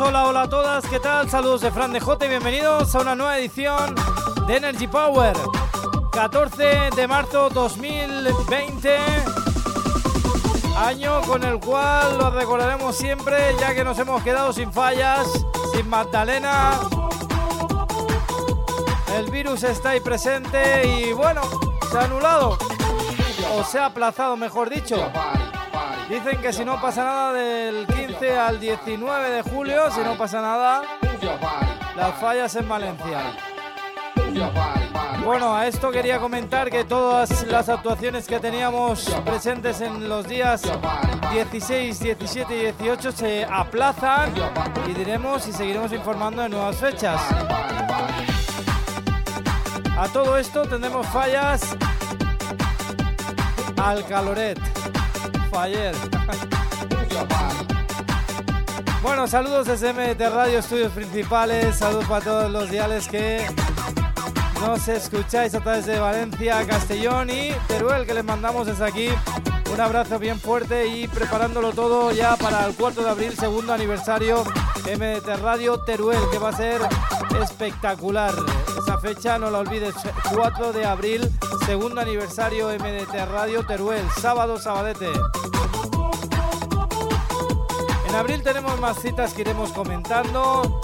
Hola, hola a todas, ¿qué tal? Saludos de Fran de Jote, bienvenidos a una nueva edición de Energy Power. 14 de marzo 2020, año con el cual lo recordaremos siempre, ya que nos hemos quedado sin fallas, sin Magdalena. El virus está ahí presente y bueno, se ha anulado, o se ha aplazado, mejor dicho. Dicen que si no pasa nada del 15 al 19 de julio, si no pasa nada, las fallas en Valencia. Bueno, a esto quería comentar que todas las actuaciones que teníamos presentes en los días 16, 17 y 18 se aplazan y diremos y seguiremos informando de nuevas fechas. A todo esto tendremos fallas al caloret. Ayer. Bueno, saludos desde MDT Radio, estudios principales. Saludos para todos los diales que nos escucháis a través de Valencia, Castellón y Teruel, que les mandamos desde aquí un abrazo bien fuerte y preparándolo todo ya para el 4 de abril, segundo aniversario MDT Radio Teruel, que va a ser espectacular. Esa fecha no la olvides, 4 de abril, segundo aniversario MDT Radio Teruel, sábado, sabadete. En abril tenemos más citas que iremos comentando.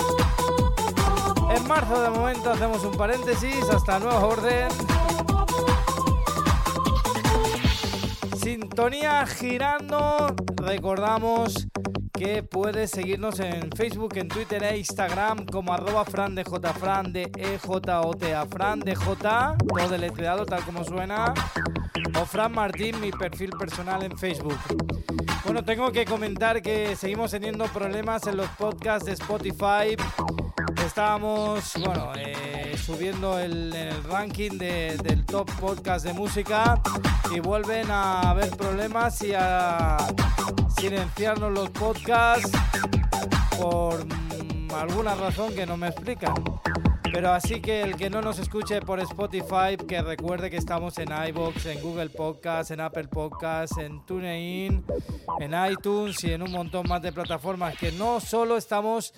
En marzo de momento hacemos un paréntesis hasta nuevo orden. Sintonía girando. Recordamos que puedes seguirnos en Facebook, en Twitter e Instagram como arroba fran de j fran de e j o t a fran de j todo deletreado tal como suena o Fran Martín mi perfil personal en Facebook. Bueno, tengo que comentar que seguimos teniendo problemas en los podcasts de Spotify. Estábamos, bueno, eh, subiendo el, el ranking de- del top podcast de música y vuelven a haber problemas y a silenciarnos los podcasts por mm, alguna razón que no me explican. Pero así que el que no nos escuche por Spotify, que recuerde que estamos en iBox, en Google Podcast, en Apple Podcast, en TuneIn, en iTunes y en un montón más de plataformas que no solo estamos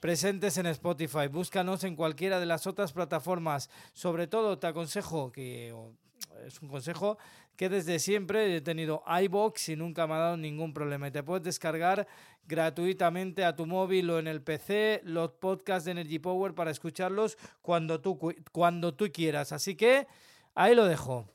presentes en Spotify. Búscanos en cualquiera de las otras plataformas. Sobre todo te aconsejo que es un consejo que desde siempre he tenido iBox y nunca me ha dado ningún problema. Y te puedes descargar gratuitamente a tu móvil o en el PC los podcasts de Energy Power para escucharlos cuando tú, cu- cuando tú quieras. Así que ahí lo dejo.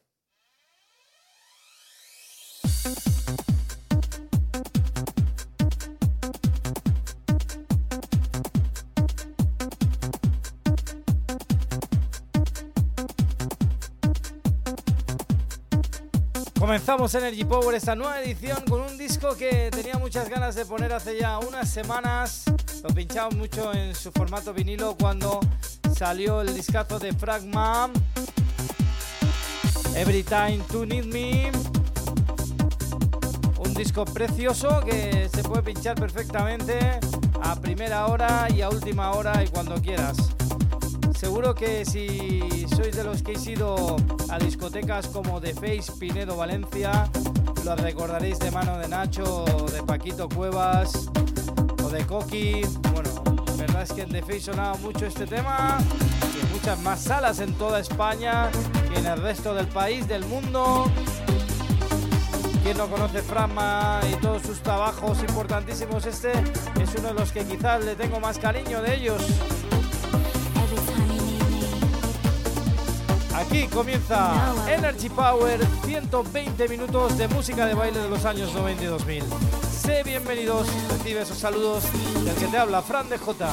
Comenzamos Energy Power esta nueva edición con un disco que tenía muchas ganas de poner hace ya unas semanas. Lo pinchamos mucho en su formato vinilo cuando salió el discazo de Fragma. Every Time to Need Me. Un disco precioso que se puede pinchar perfectamente a primera hora y a última hora y cuando quieras. Seguro que si sois de los que habéis ido a discotecas como The Face, Pinedo, Valencia, lo recordaréis de mano de Nacho, de Paquito Cuevas o de Coqui. Bueno, la verdad es que en The Face sonaba mucho este tema y en muchas más salas en toda España y en el resto del país, del mundo. Quien no conoce Frama y todos sus trabajos importantísimos, este es uno de los que quizás le tengo más cariño de ellos. Aquí comienza Energy Power, 120 minutos de música de baile de los años 90 y 2000. Sé bienvenidos, recibe esos saludos del que te habla Fran de J.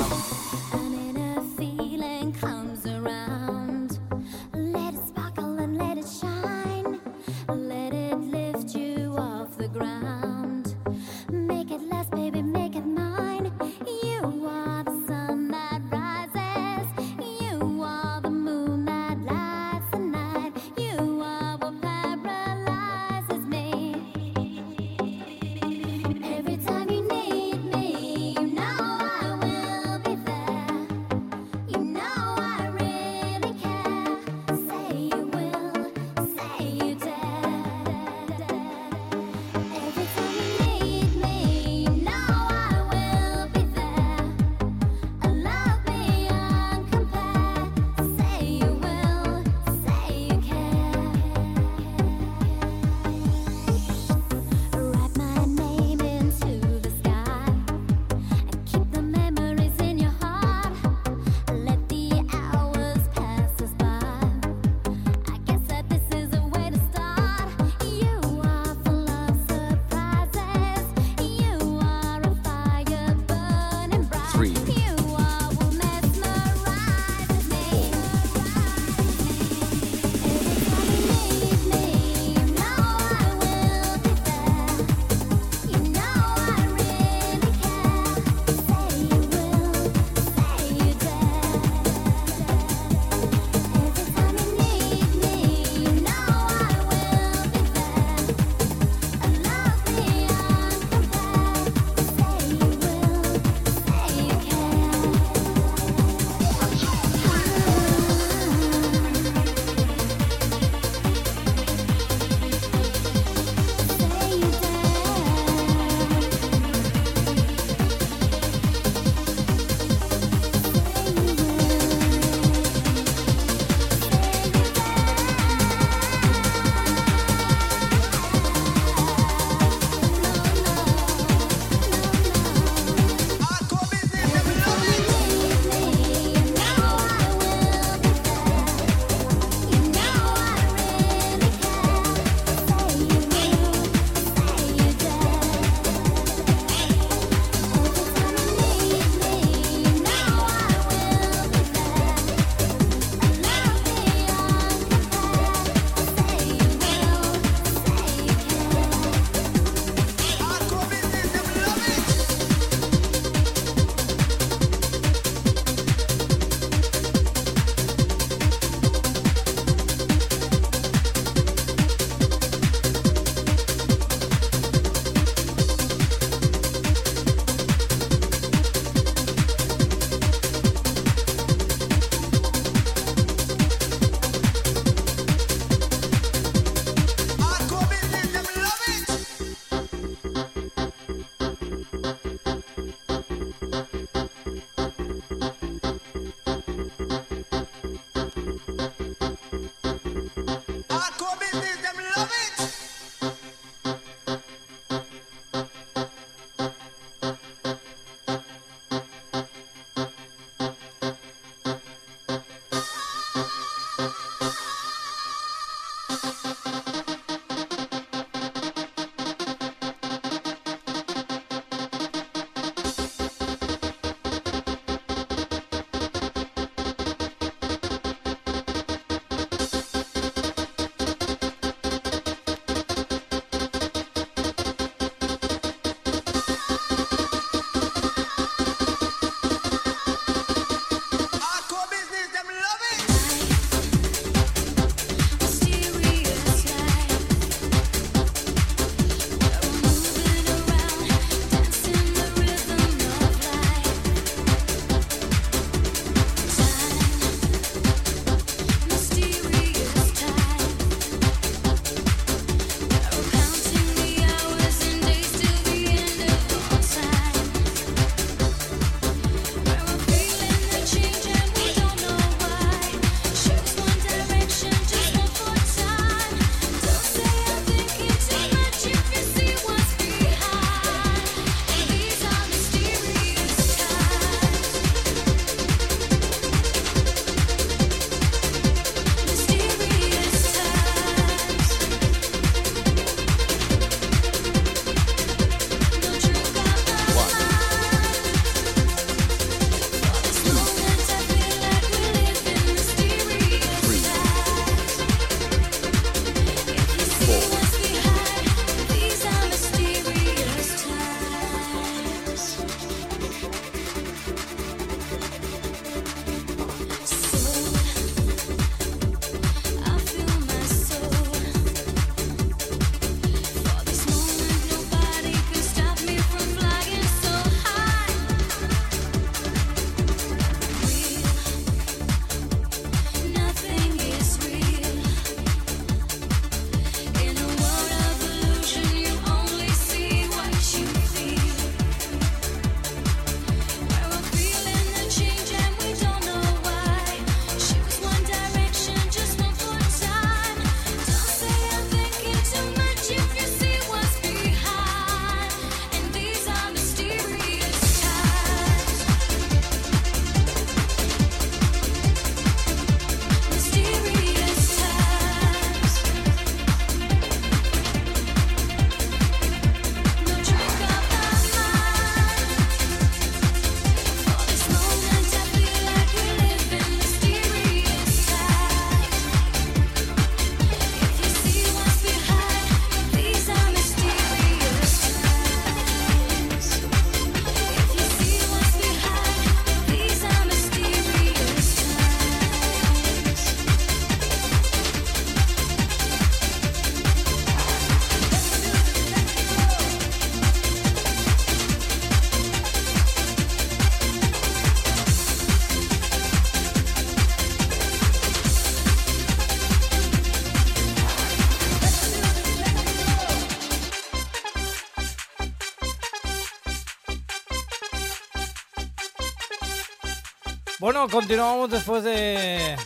Bueno, continuamos después de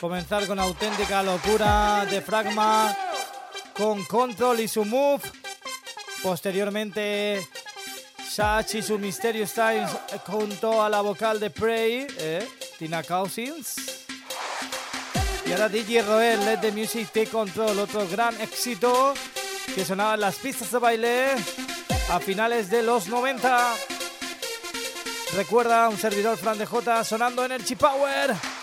comenzar con auténtica locura de Fragma con Control y su Move. Posteriormente, Shach y su Mysterious Times junto a la vocal de Prey, eh, Tina Cousins. Y ahora DJ Roel, Let the Music Take Control, otro gran éxito que sonaba las pistas de baile a finales de los 90. Recuerda un servidor Fran de J sonando Energy Power.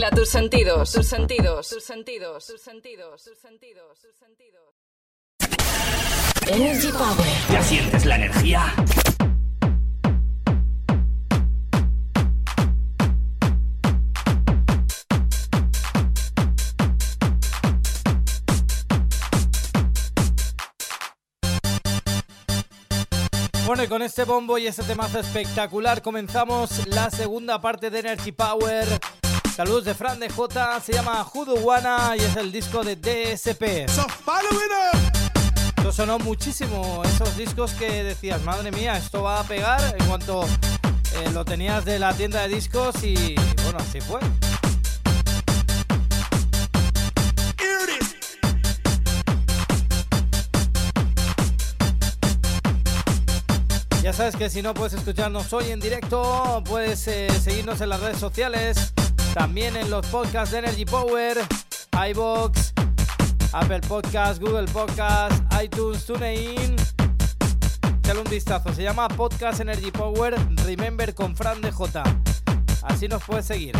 Mezcla tus sentidos, tus sentidos, tus sentidos, tus sentidos, tus sentidos, tus sentidos. Energy Power. ¿Ya sientes la energía? Bueno, y con este bombo y este temazo espectacular comenzamos la segunda parte de Energy Power. Saludos de Fran de J, se llama Juduwana y es el disco de DSP. Esto sonó muchísimo, esos discos que decías, madre mía, esto va a pegar en cuanto eh, lo tenías de la tienda de discos y bueno, así fue. Ya sabes que si no puedes escucharnos hoy en directo, puedes eh, seguirnos en las redes sociales, también en los podcasts de Energy Power, iBox, Apple Podcast, Google Podcast, iTunes, TuneIn. Dale un vistazo, se llama Podcast Energy Power Remember con Fran de J. Así nos puedes seguir.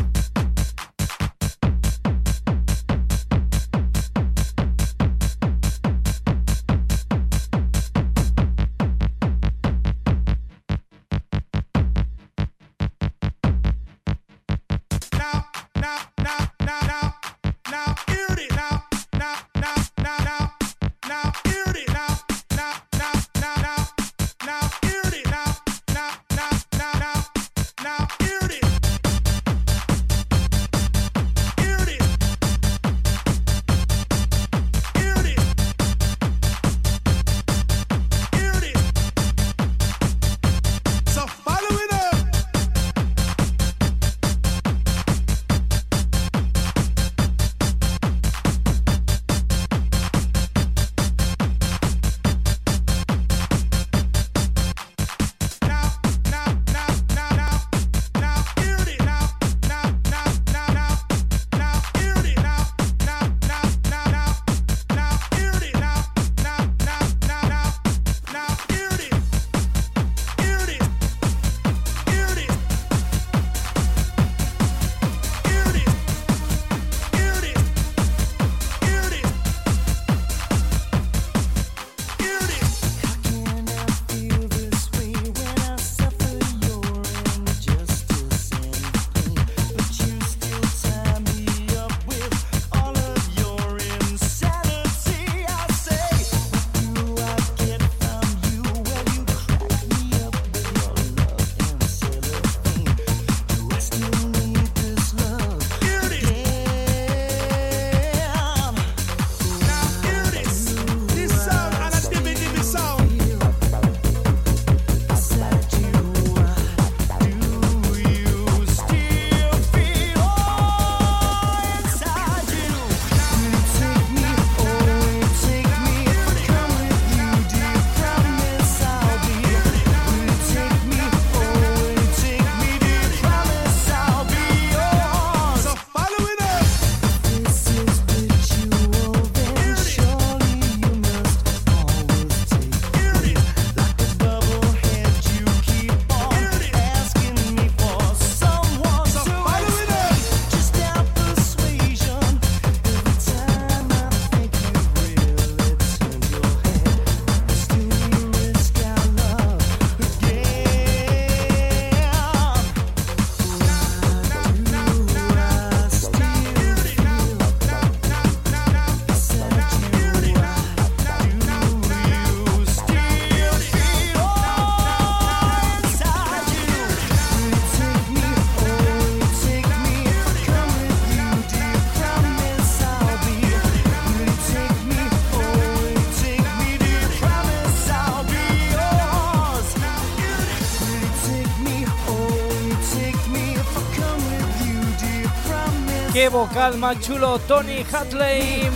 Vocal más chulo, Tony Hatley.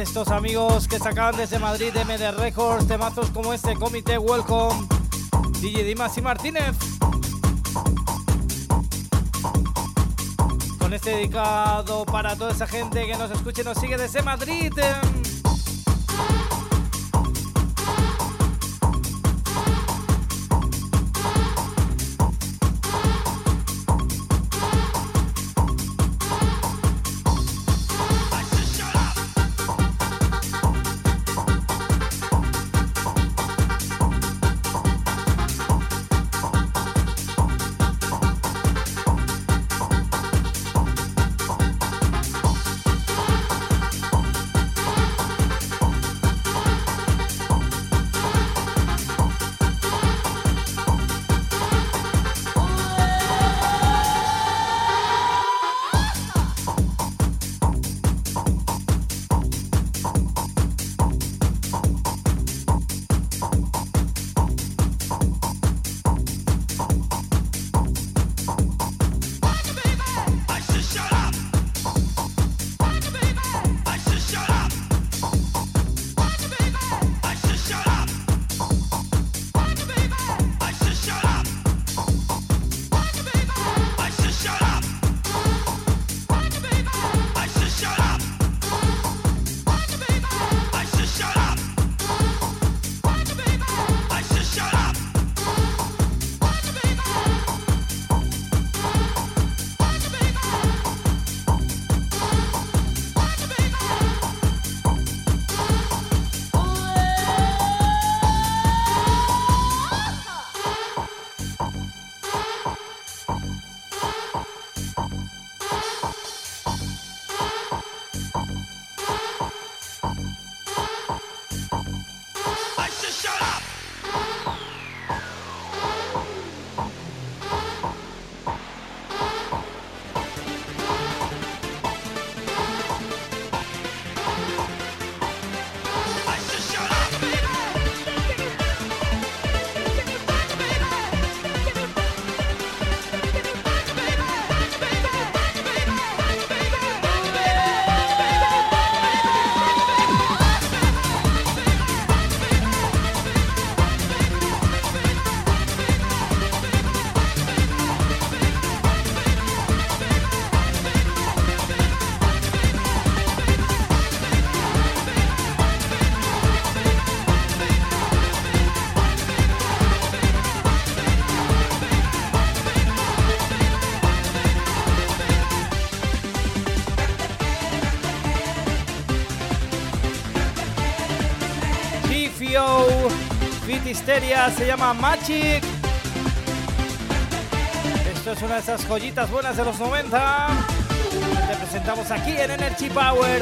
Estos amigos que sacaban desde Madrid MD Records temazos como este Comité Welcome. DJ Dimas y Martínez. Con este dedicado para toda esa gente que nos escucha y nos sigue desde Madrid. Fio, Histeria, se llama Magic. Esto es una de esas joyitas buenas de los 90. Te presentamos aquí en Energy Power.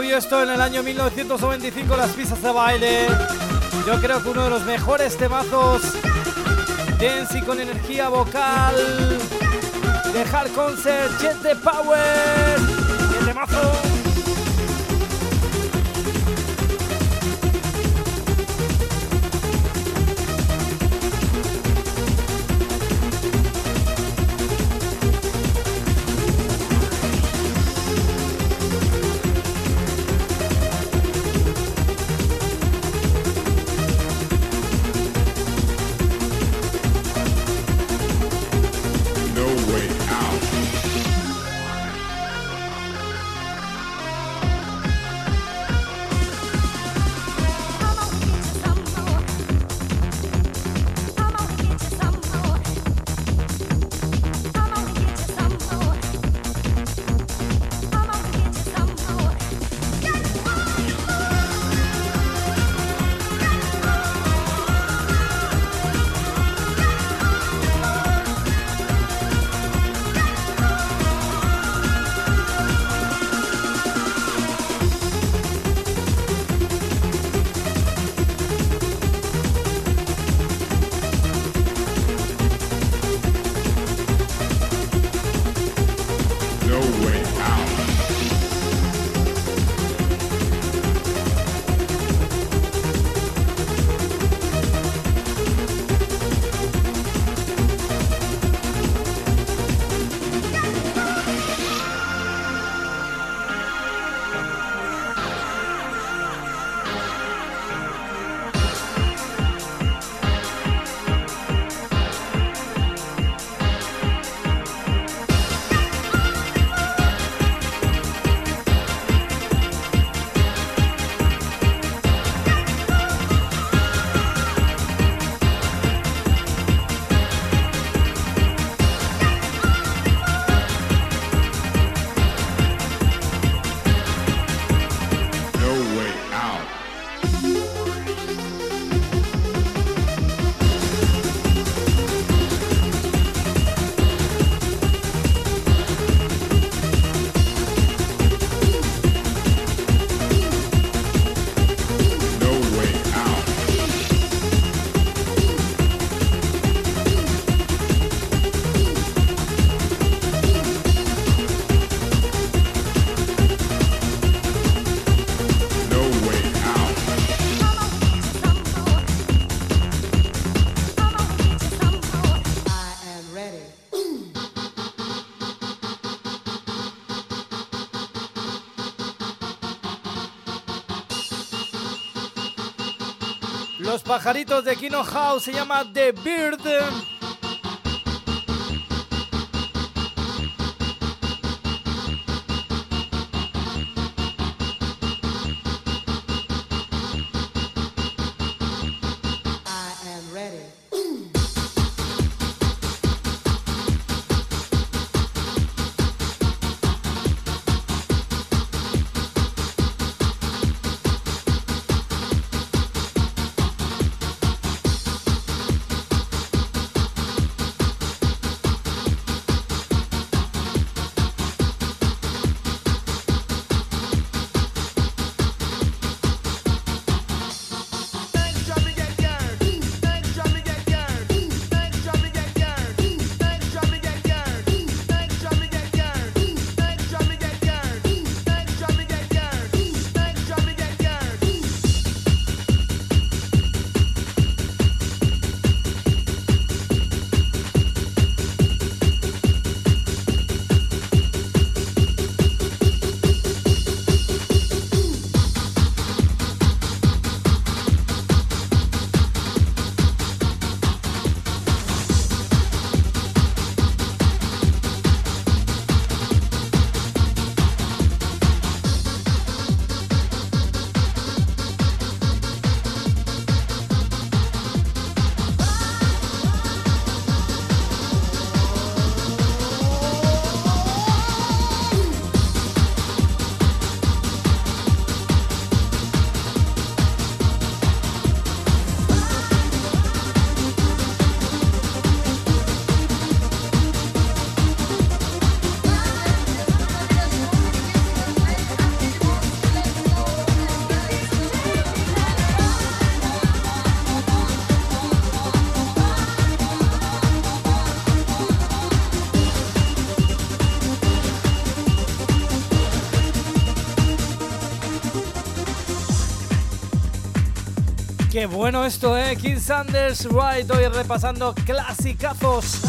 ¿Cómo movió esto en el año 1995 las pistas de baile? Yo creo que uno de los mejores temazos dance y con energía vocal de Hard Concert Jet the Power. ¡Qué temazo! Pajaritos de Kino House se llama The Bird. Qué bueno esto, ¿eh? King Sanders Right, hoy repasando clasicazos.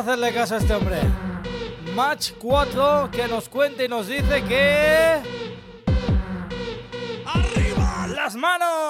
hacerle caso a este hombre. Match 4 que nos cuenta y nos dice que... ¡Arriba las manos!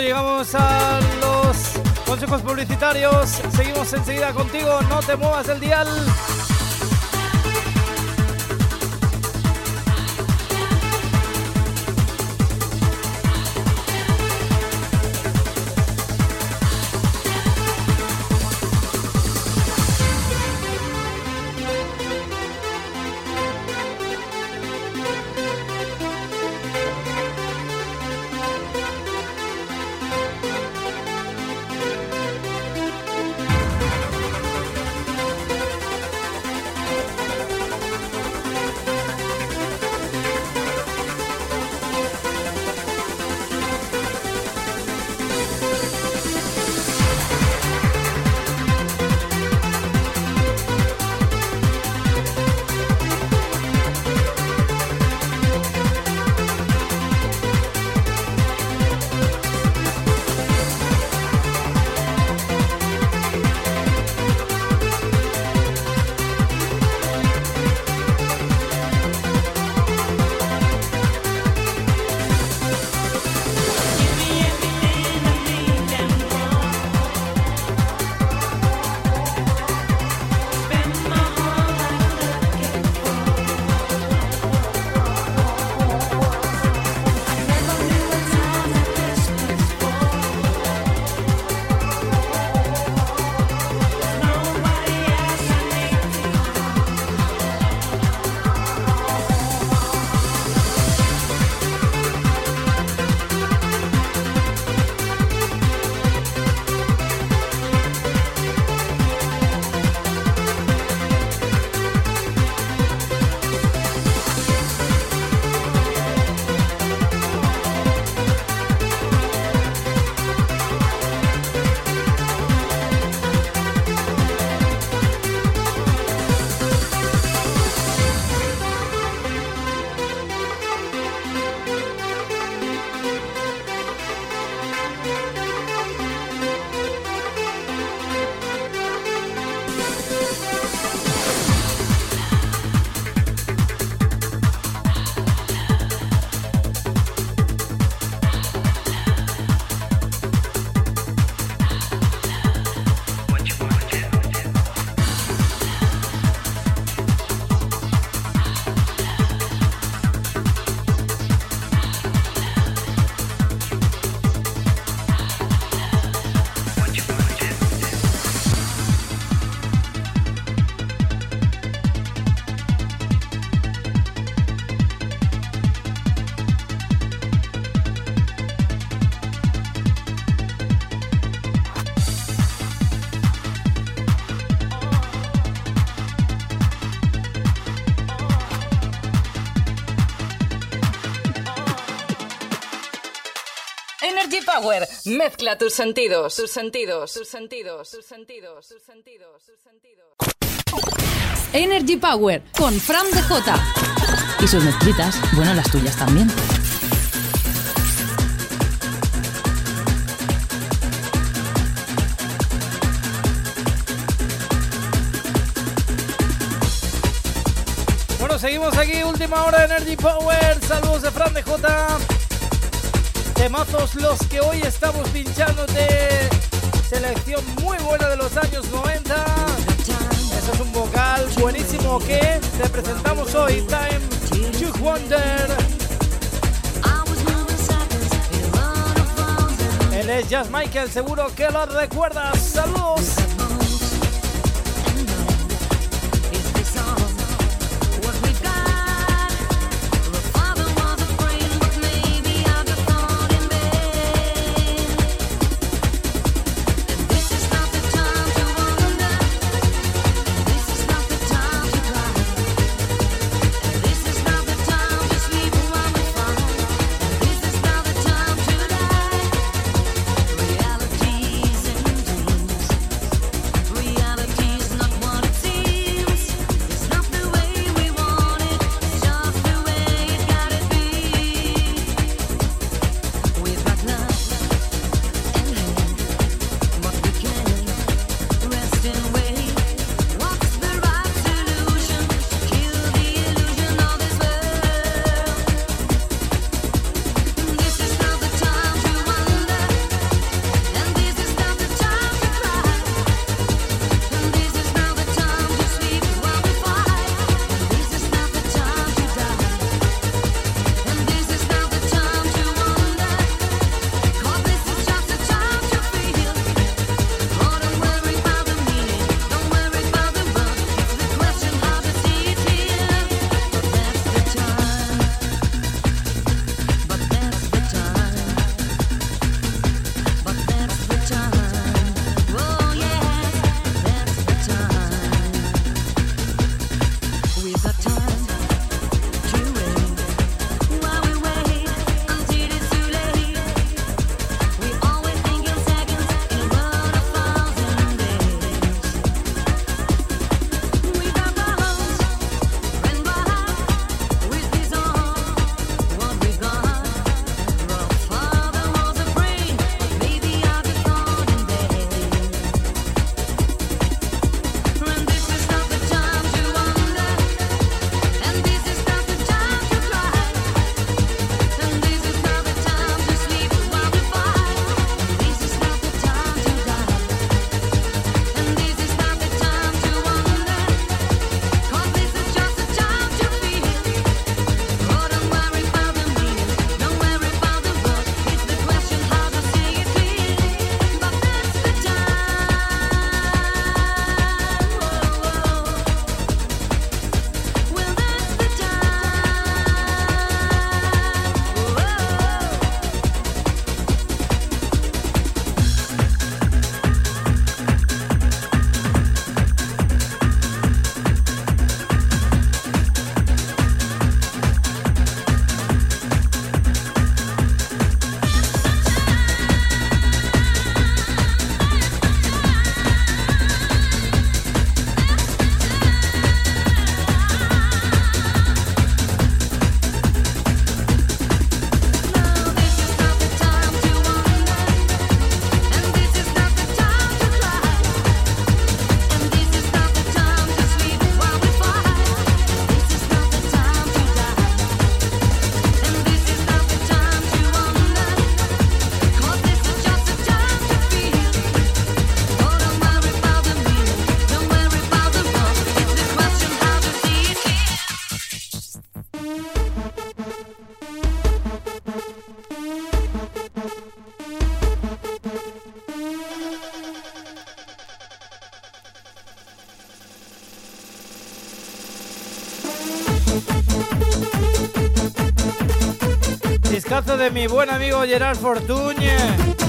Llegamos a los consejos publicitarios. Seguimos enseguida contigo, no te muevas del dial. Power. Mezcla tus sentidos, tus sentidos, tus sentidos, tus sentidos, tus sentidos, tus sentidos. Energy Power con Fran de J. Y sus mezclitas, bueno, las tuyas también. Bueno, seguimos aquí, última hora de Energy Power. Saludos de Fran de J. Temazos los que hoy estamos pinchando de selección muy buena de los años 90. Eso es un vocal buenísimo que te presentamos hoy. Time to Wonder. Él es Jazz Michael, seguro que lo recuerdas. Saludos. De mi buen amigo Gerard Fortuñe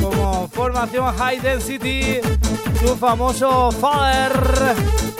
como formación High Density, su famoso Father.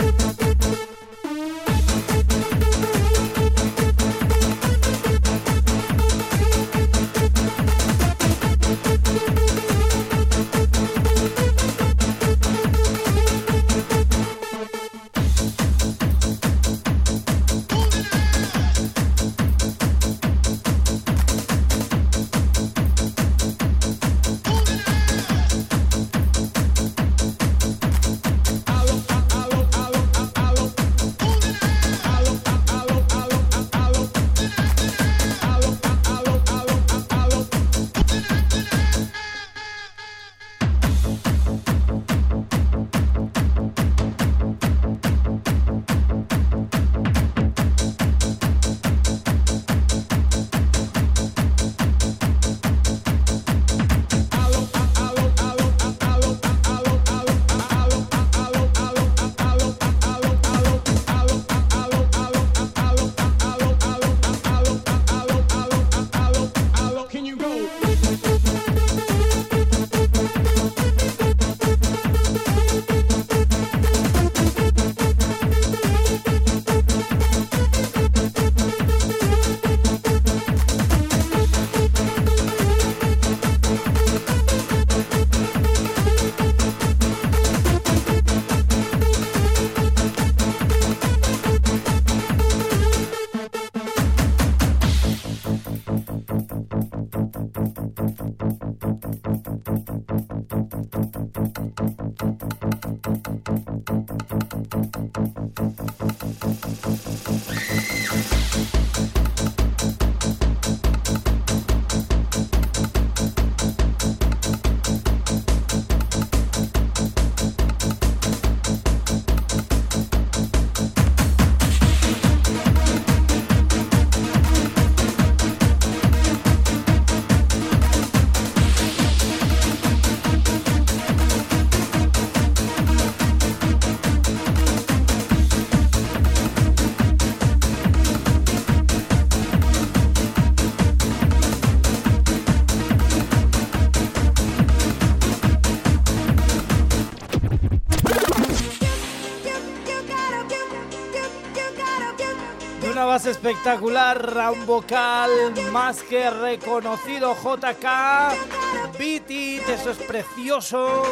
Espectacular a un vocal más que reconocido JK. Beat It, eso es precioso.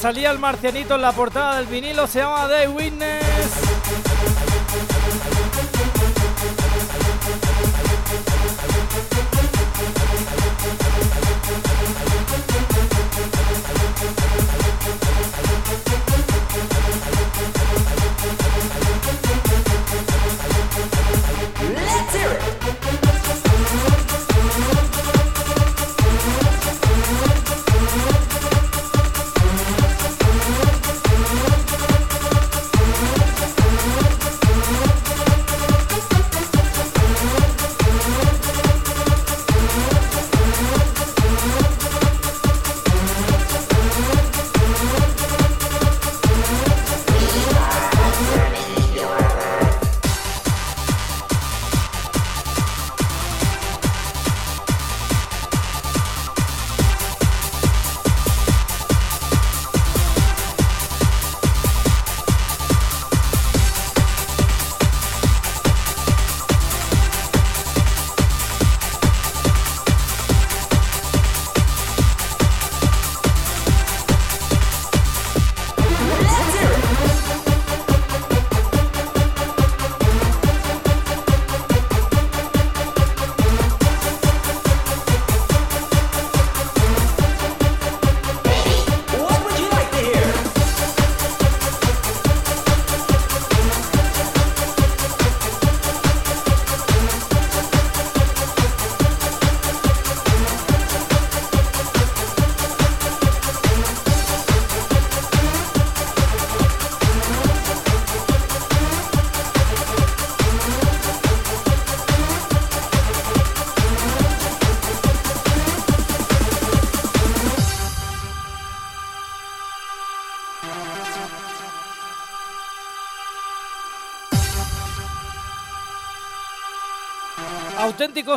salía el marcianito en la portada del vinilo se llama The Witness.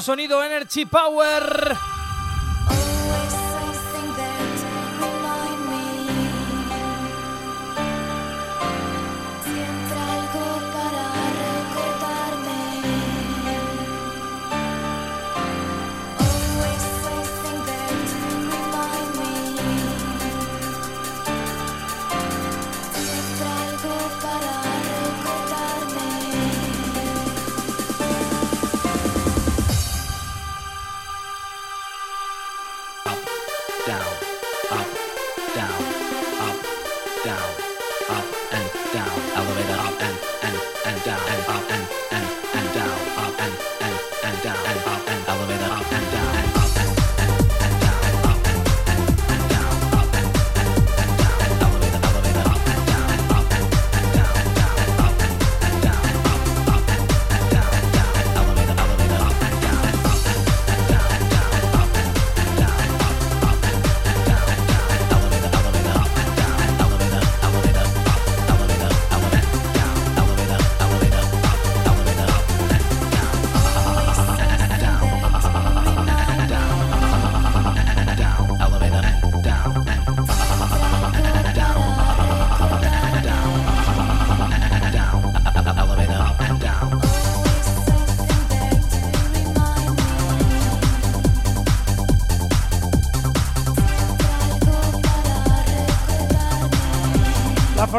Sonido Energy Power.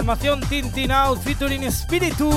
formación Tintin Out featuring Spiritu.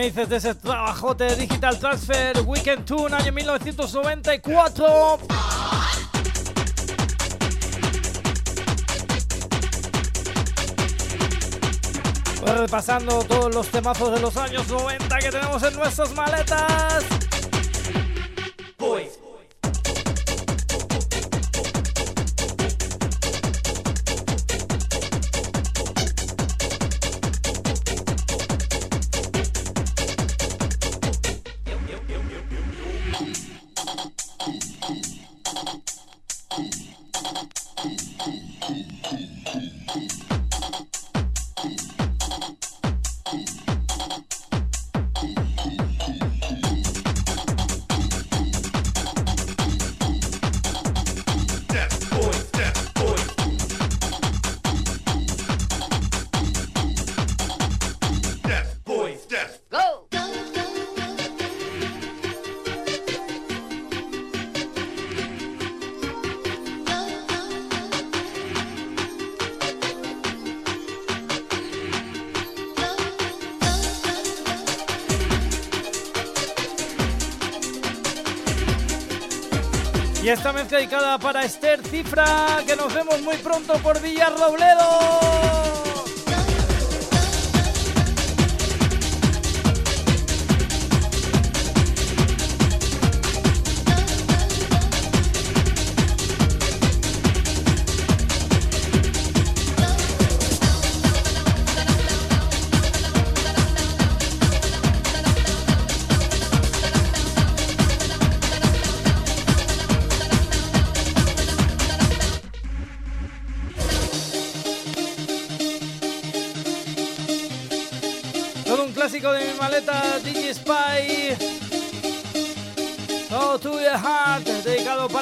Me dices de ese trabajote Digital Transfer Weekend Tune año 1994? Pues repasando todos los temazos de los años 90 que tenemos en nuestras maletas. Esta mezcla dedicada para Esther Cifra, que nos vemos muy pronto por Villarrobledo.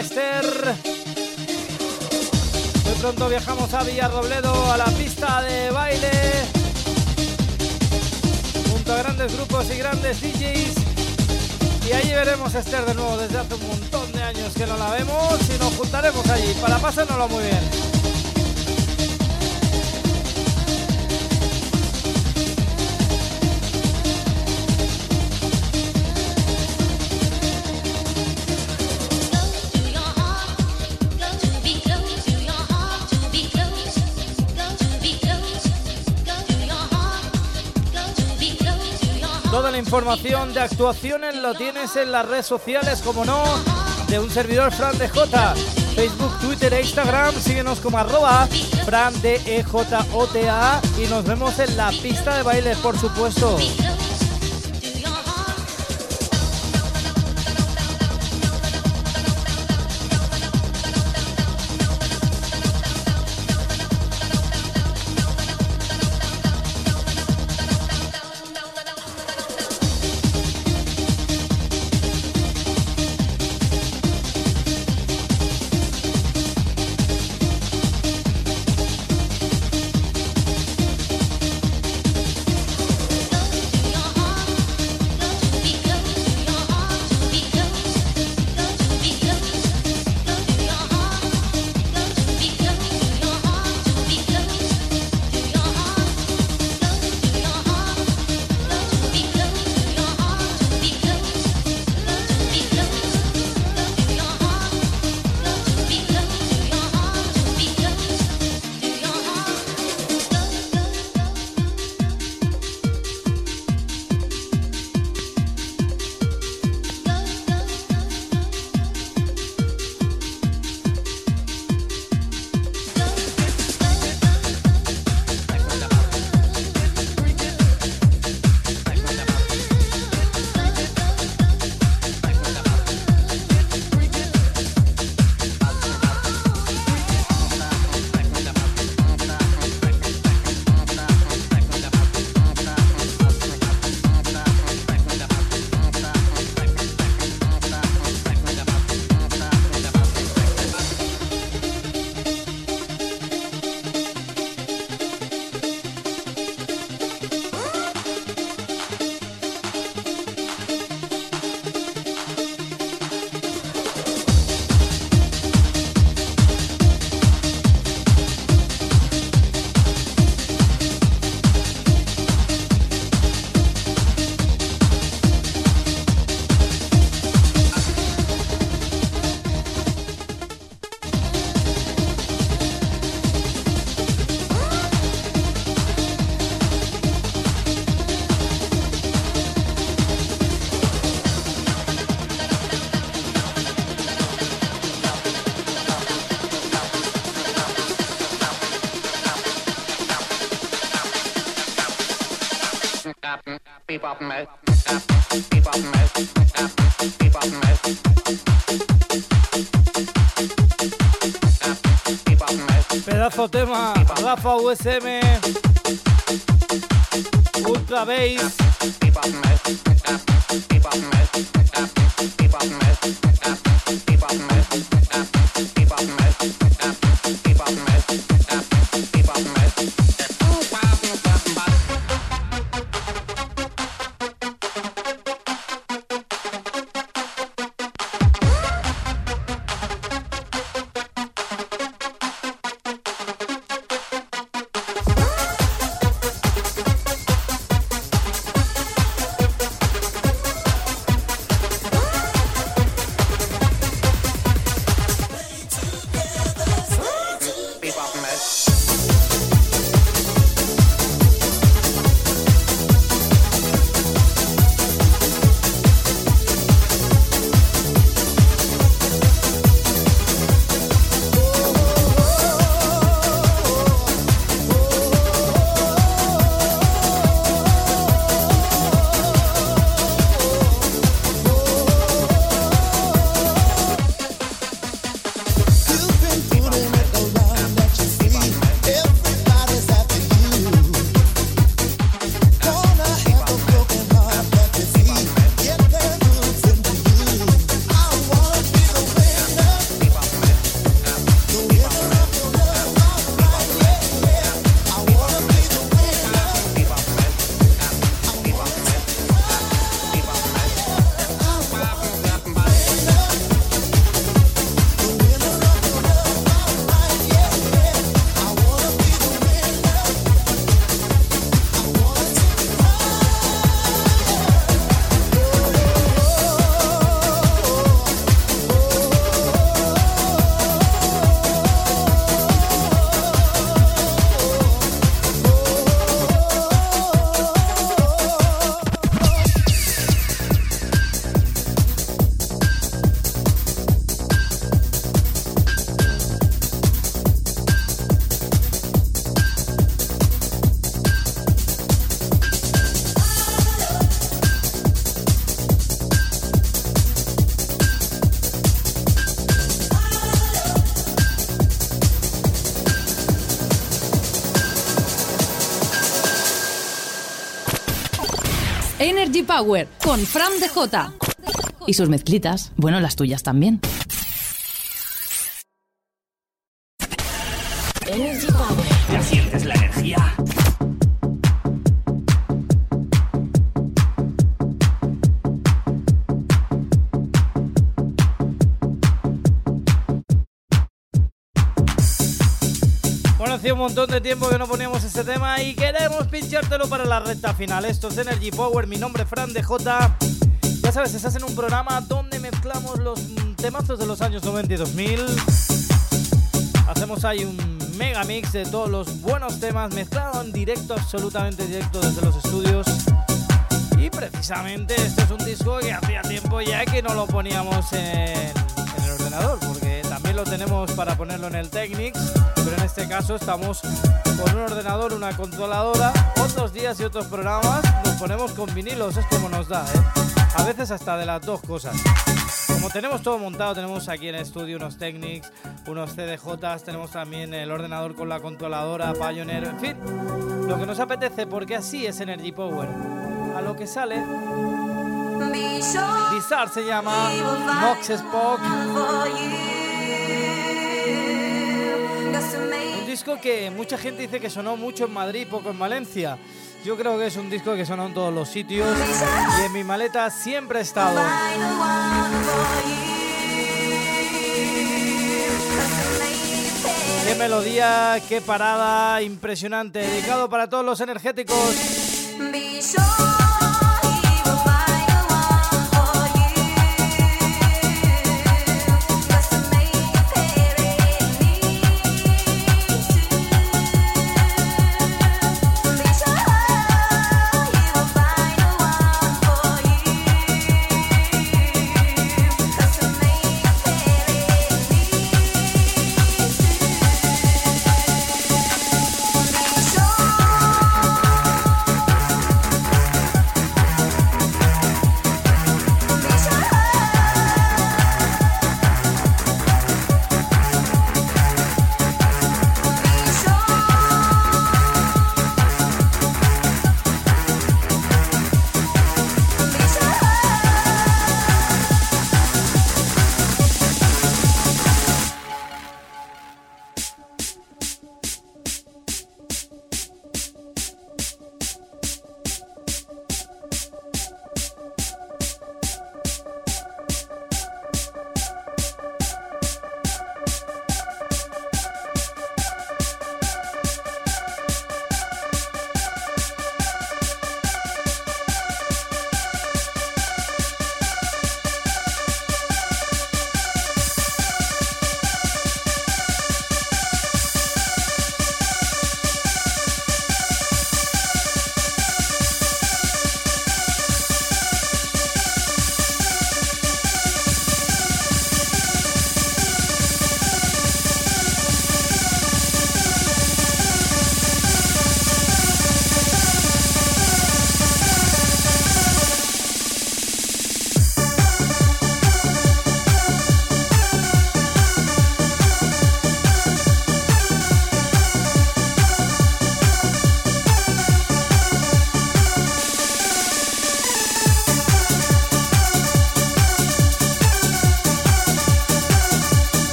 Esther. Muy pronto viajamos a Villarrobledo, a la pista de baile. Junto a grandes grupos y grandes DJs. Y allí veremos a Esther de nuevo desde hace un montón de años que no la vemos y nos juntaremos allí para pasárnoslo muy bien. Información de actuaciones lo tienes en las redes sociales, como no, de un servidor Fran de J. Facebook, Twitter e Instagram, síguenos como arroba Fran de EJOTA y nos vemos en la pista de baile, por supuesto. Pedazo tema, Rafa USM, Ultra Bass. Power con Fran DJ. Y sus mezclitas, bueno, las tuyas también. Hacía un montón de tiempo que no poníamos este tema y queremos pinchártelo para la recta final. Esto es Energy Power, mi nombre es Fran DJ. Ya sabes, estás en un programa donde mezclamos los temazos de los años 90 y 2000. Hacemos ahí un mega mix de todos los buenos temas mezclado en directo, absolutamente directo desde los estudios. Y precisamente este es un disco que hacía tiempo ya que no lo poníamos en, en el ordenador, también lo tenemos para ponerlo en el Technics, pero en este caso estamos con un ordenador, una controladora, otros días y otros programas nos ponemos con vinilos, es como nos da, ¿eh? A veces hasta de las dos cosas. Como tenemos todo montado, tenemos aquí en el estudio unos Technics, unos CDJs, tenemos también el ordenador con la controladora, Pioneer, en fin, lo que nos apetece porque así es Energy Power. A lo que sale Bizarre se llama Mox Spock. Disco que mucha gente dice que sonó mucho en Madrid, poco en Valencia. Yo creo que es un disco que sonó en todos los sitios y en mi maleta siempre ha estado. Qué melodía, qué parada, impresionante. Dedicado para todos los energéticos.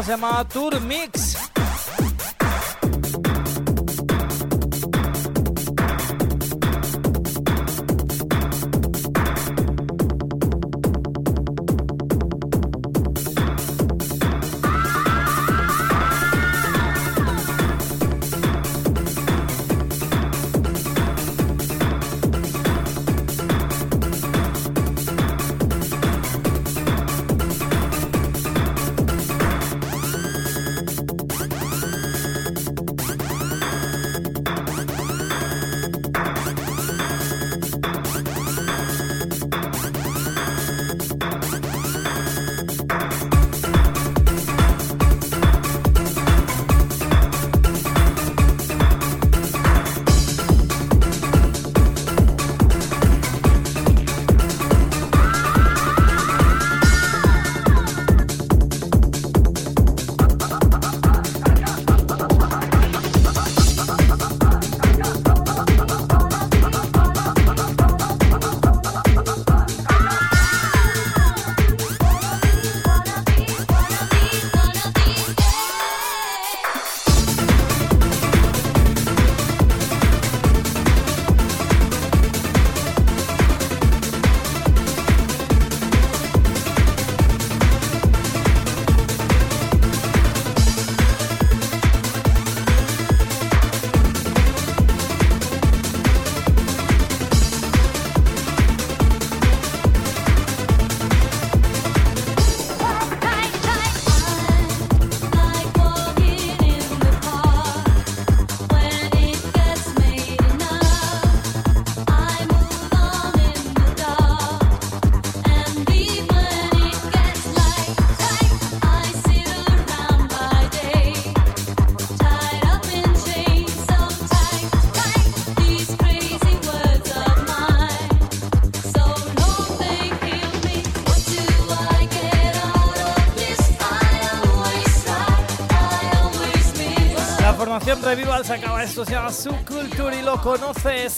próxima Tour Mix. Vival sacaba esto, se llama Subculture y lo conoces.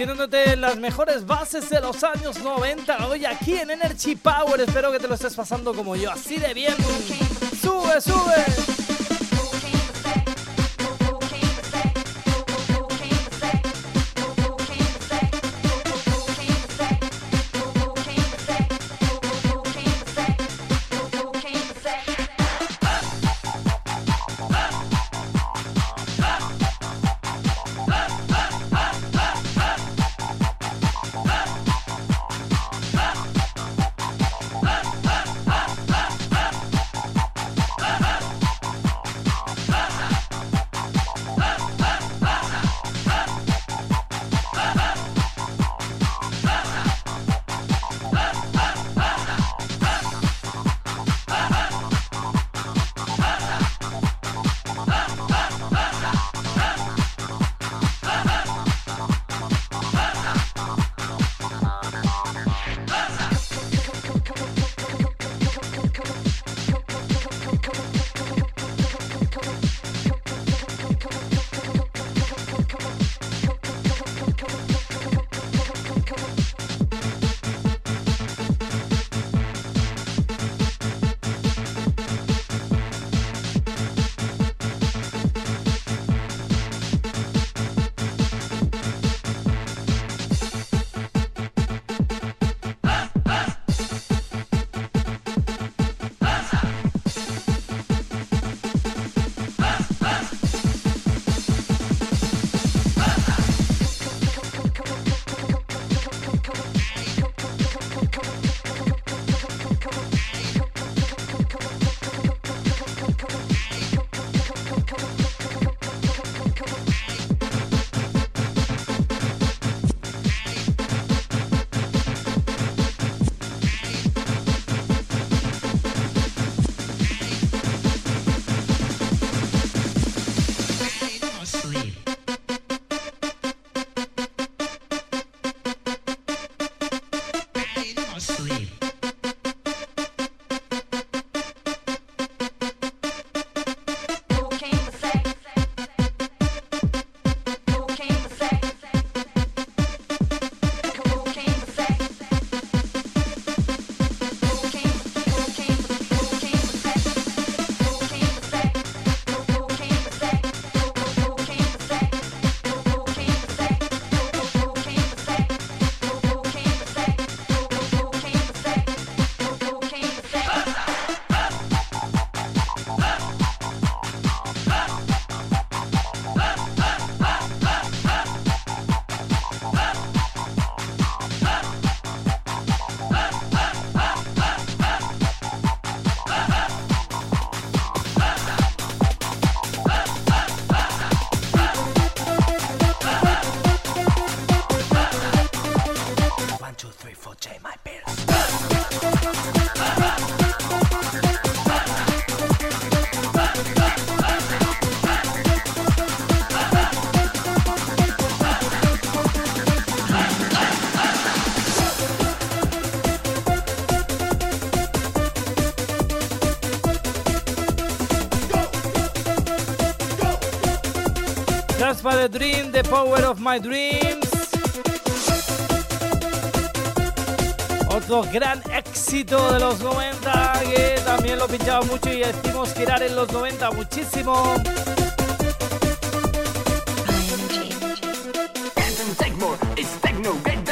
Seleccionándote las mejores bases de los años 90 hoy aquí en Energy Power. Espero que te lo estés pasando como yo, así de bien. Sube, sube. That's for the dream, the power of my dreams. Otro gran éxito de los 90 que también lo pinchaba mucho y decimos girar en los 90 muchísimo.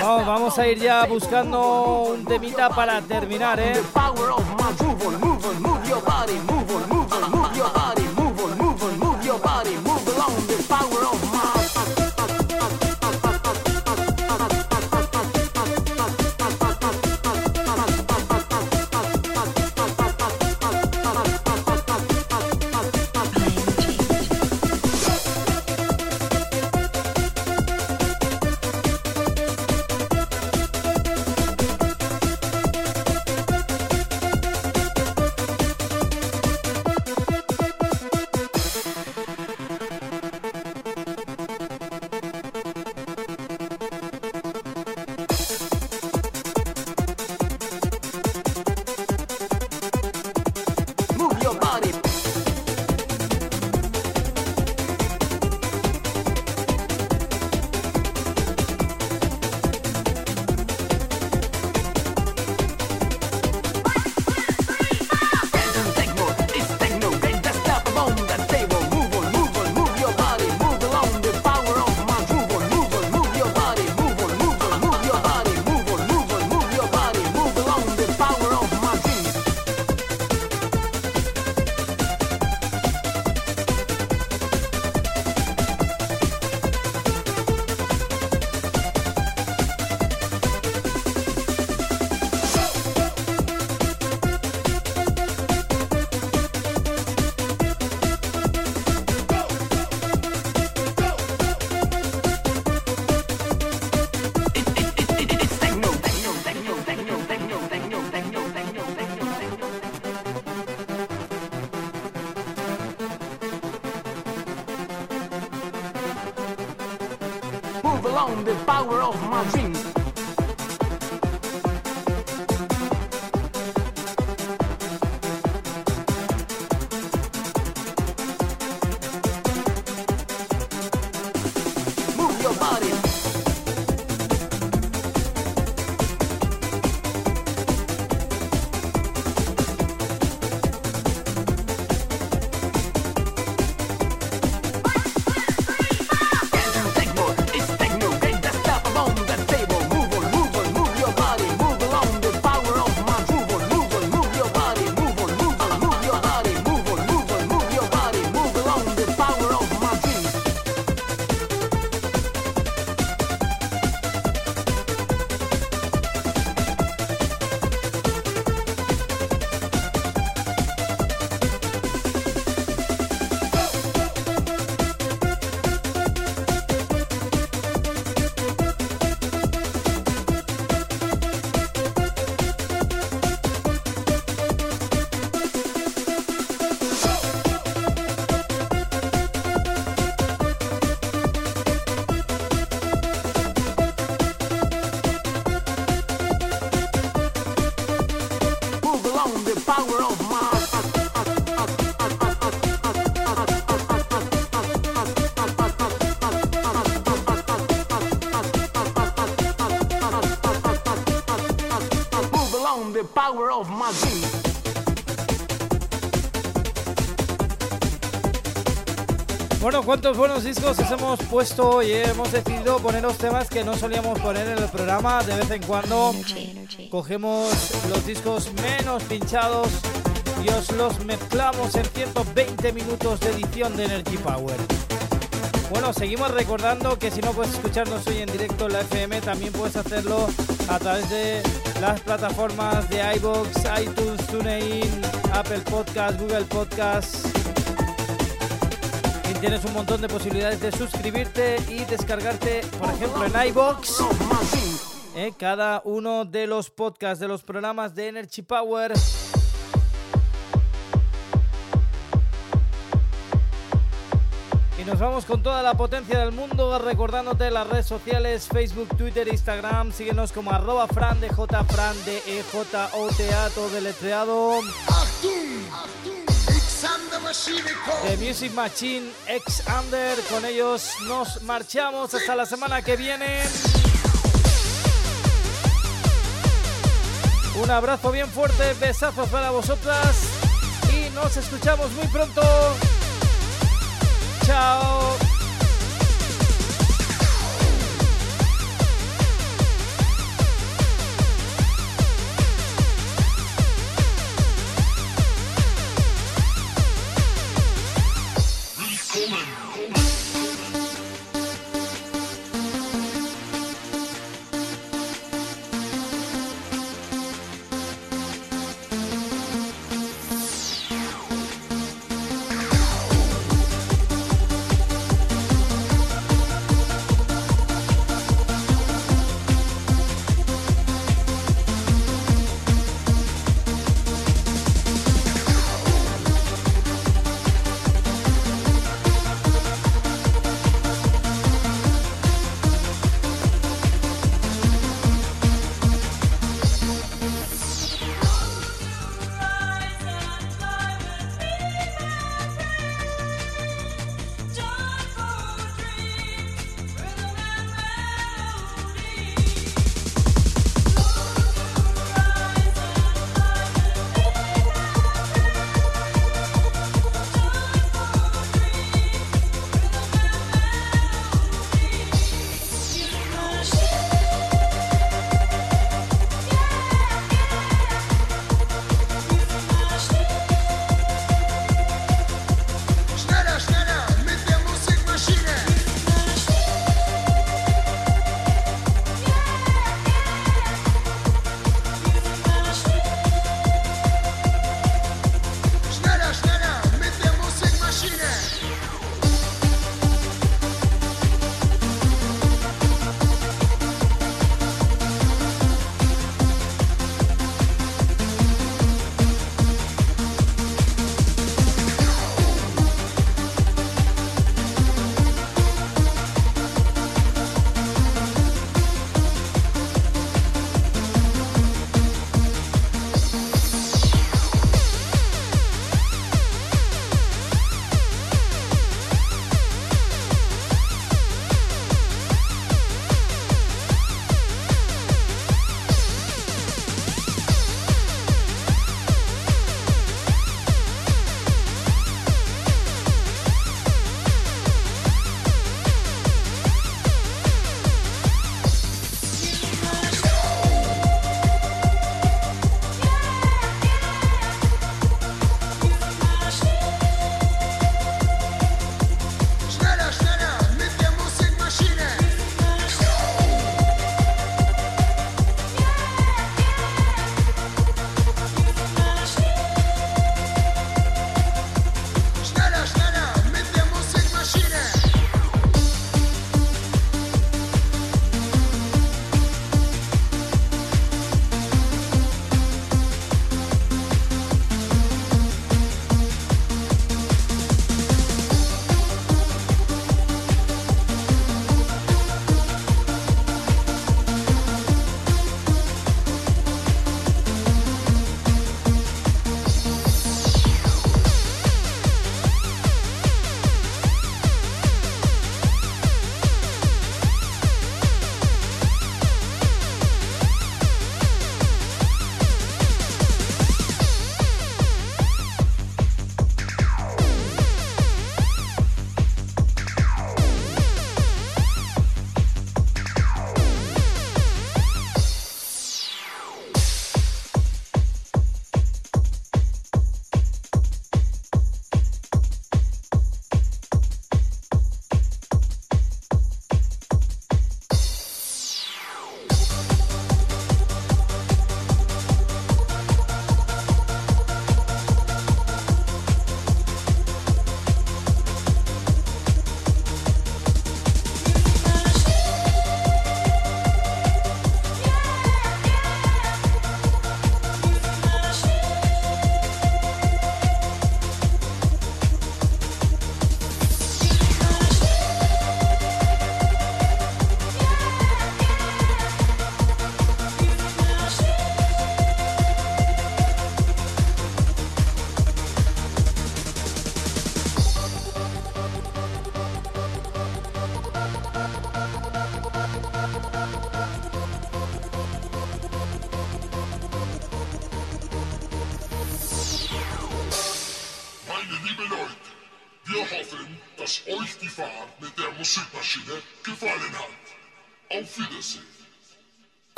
Vamos, vamos a ir ya buscando un temita para terminar, ¿eh? Power ¿cuántos buenos discos os hemos puesto y hemos decidido poneros temas que no solíamos poner en el programa? De vez en cuando cogemos los discos menos pinchados y os los mezclamos en 120 minutos de edición de Energy Power. Bueno, seguimos recordando que si no puedes escucharnos hoy en directo en la FM, también puedes hacerlo a través de las plataformas de iBox, iTunes, TuneIn, Apple Podcast, Google Podcast. Y tienes un montón de posibilidades de suscribirte y descargarte, por ejemplo, en iBox. eh, cada uno de los podcasts de los programas de Energy Power. Y nos vamos con toda la potencia del mundo, recordándote las redes sociales, Facebook, Twitter, Instagram. Síguenos como arroba fran de J, de E, J, O, T, A, todo deletreado. The Music Machine X Under. Con ellos nos marchamos hasta la semana que viene. Un abrazo bien fuerte, besazos para vosotras y nos escuchamos muy pronto. Chao.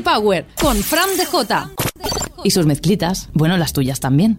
Power con Fran DJ. Y sus mezclitas, bueno, las tuyas también.